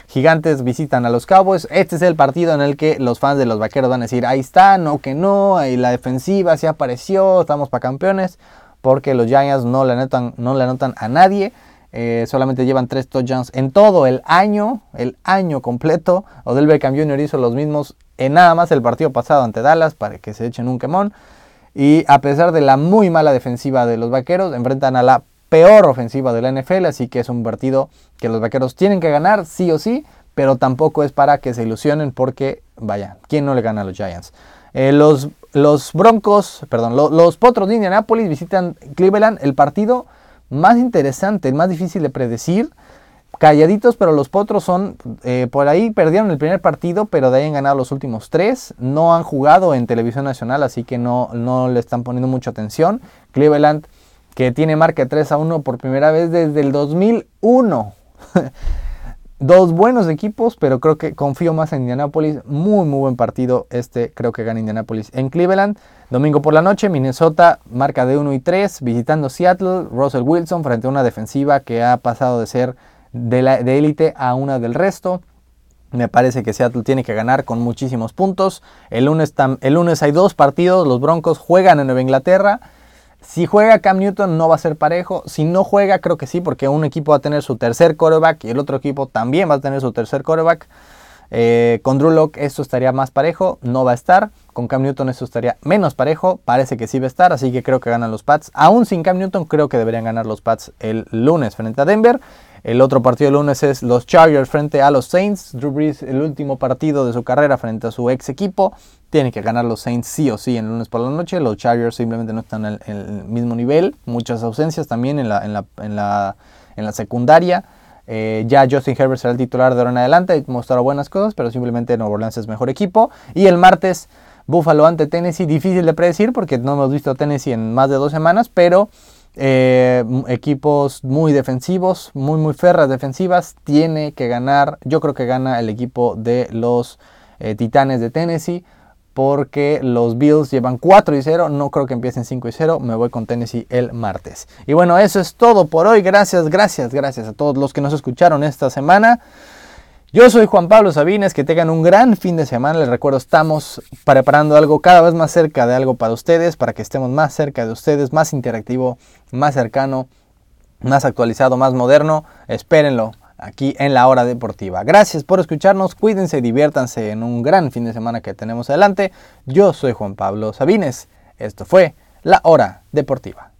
Gigantes visitan a los Cowboys. Este es el partido en el que los fans de los Vaqueros van a decir, ahí está, no que no, y la defensiva se apareció, estamos para campeones porque los Giants no le anotan, no anotan a nadie. Eh, solamente llevan tres touchdowns en todo el año, el año completo. Odell Beckham Jr. hizo los mismos en nada más el partido pasado ante Dallas para que se echen un quemón. Y a pesar de la muy mala defensiva de los vaqueros, enfrentan a la peor ofensiva de la NFL. Así que es un partido que los vaqueros tienen que ganar, sí o sí. Pero tampoco es para que se ilusionen porque, vaya, ¿quién no le gana a los Giants? Eh, los, los, Broncos, perdón, los Potros de Indianapolis visitan Cleveland, el partido más interesante, el más difícil de predecir. Calladitos, pero los Potros son, eh, por ahí perdieron el primer partido, pero de ahí han ganado los últimos tres. No han jugado en televisión nacional, así que no, no le están poniendo mucha atención. Cleveland, que tiene marca 3 a 1 por primera vez desde el 2001. Dos buenos equipos, pero creo que confío más en Indianapolis. Muy, muy buen partido. Este creo que gana Indianapolis en Cleveland. Domingo por la noche, Minnesota marca de 1 y 3, visitando Seattle. Russell Wilson frente a una defensiva que ha pasado de ser de élite a una del resto. Me parece que Seattle tiene que ganar con muchísimos puntos. El lunes, el lunes hay dos partidos. Los Broncos juegan en Nueva Inglaterra. Si juega Cam Newton no va a ser parejo. Si no juega creo que sí porque un equipo va a tener su tercer quarterback y el otro equipo también va a tener su tercer quarterback. Eh, con Drew Locke esto estaría más parejo, no va a estar. Con Cam Newton esto estaría menos parejo, parece que sí va a estar, así que creo que ganan los Pats. Aún sin Cam Newton, creo que deberían ganar los Pats el lunes frente a Denver. El otro partido del lunes es los Chargers frente a los Saints. Drew Brees, el último partido de su carrera frente a su ex equipo. Tiene que ganar los Saints sí o sí en el lunes por la noche. Los Chargers simplemente no están en el, mismo nivel. Muchas ausencias también en la, en la, en la, en la secundaria. Eh, ya Justin Herbert será el titular de ahora en adelante, mostrado buenas cosas, pero simplemente Nuevo Orleans es mejor equipo. Y el martes, Buffalo ante Tennessee, difícil de predecir porque no hemos visto a Tennessee en más de dos semanas, pero eh, equipos muy defensivos, muy muy ferras defensivas, tiene que ganar, yo creo que gana el equipo de los eh, Titanes de Tennessee porque los Bills llevan 4 y 0, no creo que empiecen 5 y 0, me voy con Tennessee el martes. Y bueno, eso es todo por hoy, gracias, gracias, gracias a todos los que nos escucharon esta semana. Yo soy Juan Pablo Sabines, que tengan un gran fin de semana, les recuerdo, estamos preparando algo cada vez más cerca de algo para ustedes, para que estemos más cerca de ustedes, más interactivo, más cercano, más actualizado, más moderno, espérenlo aquí en la hora deportiva. Gracias por escucharnos, cuídense diviértanse en un gran fin de semana que tenemos adelante. Yo soy Juan Pablo Sabines, esto fue la hora deportiva.